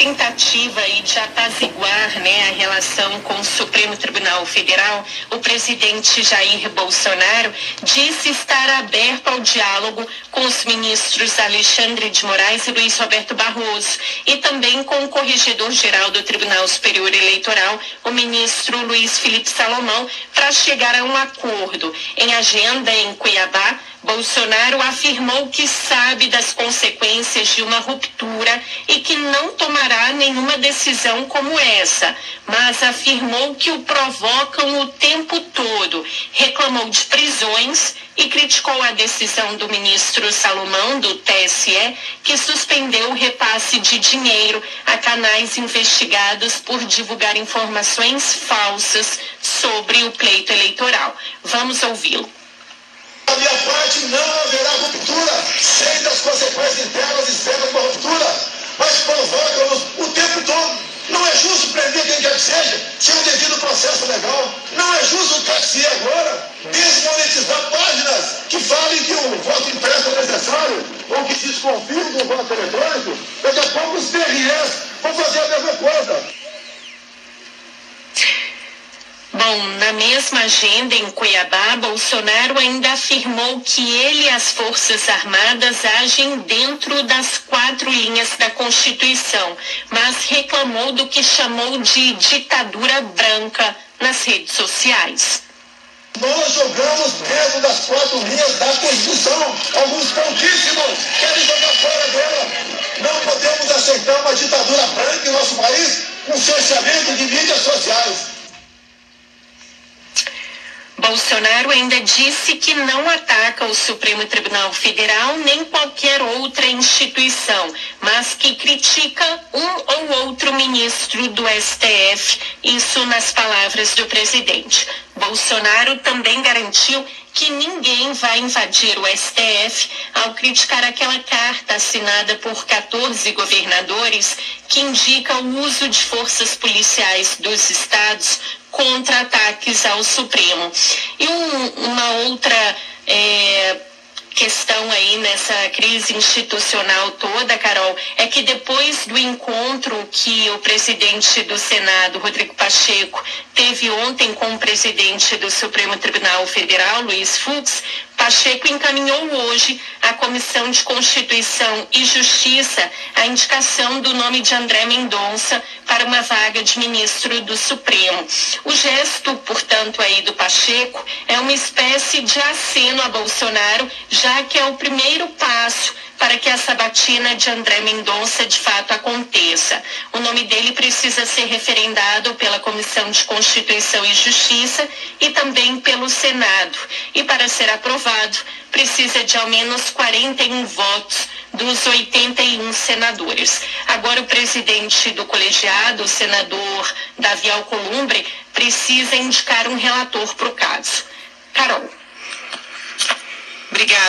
tentativa aí de apaziguar né, a relação com o Supremo Tribunal Federal, o presidente Jair Bolsonaro disse estar aberto ao diálogo com os ministros Alexandre de Moraes e Luiz Roberto Barroso e também com o corregedor-geral do Tribunal Superior Eleitoral, o ministro Luiz Felipe Salomão, para chegar a um acordo. Em agenda em Cuiabá, Bolsonaro afirmou que sabe das consequências de uma ruptura e que não tomará nenhuma decisão como essa, mas afirmou que o provocam o tempo todo. Reclamou de prisões e criticou a decisão do ministro Salomão, do TSE, que suspendeu o repasse de dinheiro a canais investigados por divulgar informações falsas sobre o pleito eleitoral. Vamos ouvi-lo. Da minha parte, não haverá ruptura, sem das consequências internas externas uma ruptura, mas provocam-nos o tempo todo. Não é justo prender quem quer que seja, sem o devido processo legal. Não é justo o TSE agora desmonetizar páginas que falem que o voto impresso é necessário ou que se desconfiem do voto eletrônico. Daqui a pouco os TREs vão fazer a mesma coisa. Bom, na mesma agenda em Cuiabá, Bolsonaro ainda afirmou que ele e as Forças Armadas agem dentro das quatro linhas da Constituição, mas reclamou do que chamou de ditadura branca nas redes sociais. Nós jogamos dentro das quatro linhas da Constituição. Alguns pouquíssimos querem jogar fora dela. Não podemos aceitar uma ditadura branca em nosso país com cerceamento de mídias sociais. Bolsonaro ainda disse que não ataca o Supremo Tribunal Federal nem qualquer outra instituição, mas que critica um ou outro ministro do STF, isso nas palavras do presidente. Bolsonaro também garantiu que ninguém vai invadir o STF ao criticar aquela carta assinada por 14 governadores que indica o uso de forças policiais dos estados contra ataques ao Supremo. E um, uma outra é, questão aí nessa crise institucional toda, Carol, é que depois do encontro que o presidente do Senado, Rodrigo Pacheco, teve ontem com o presidente do Supremo Tribunal Federal, Luiz Fux, Pacheco encaminhou hoje à Comissão de Constituição e Justiça a indicação do nome de André Mendonça para uma vaga de ministro do Supremo. O gesto, portanto, aí do Pacheco é uma espécie de aceno a Bolsonaro, já que é o primeiro passo para que a sabatina de André Mendonça de fato aconteça. O nome dele precisa ser referendado pela Comissão de Constituição e Justiça e também pelo Senado. E para ser aprovado, precisa de ao menos 41 votos dos 81 senadores. Agora, o presidente do colegiado, o senador Davi Alcolumbre, precisa indicar um relator para o caso. Carol. Obrigada.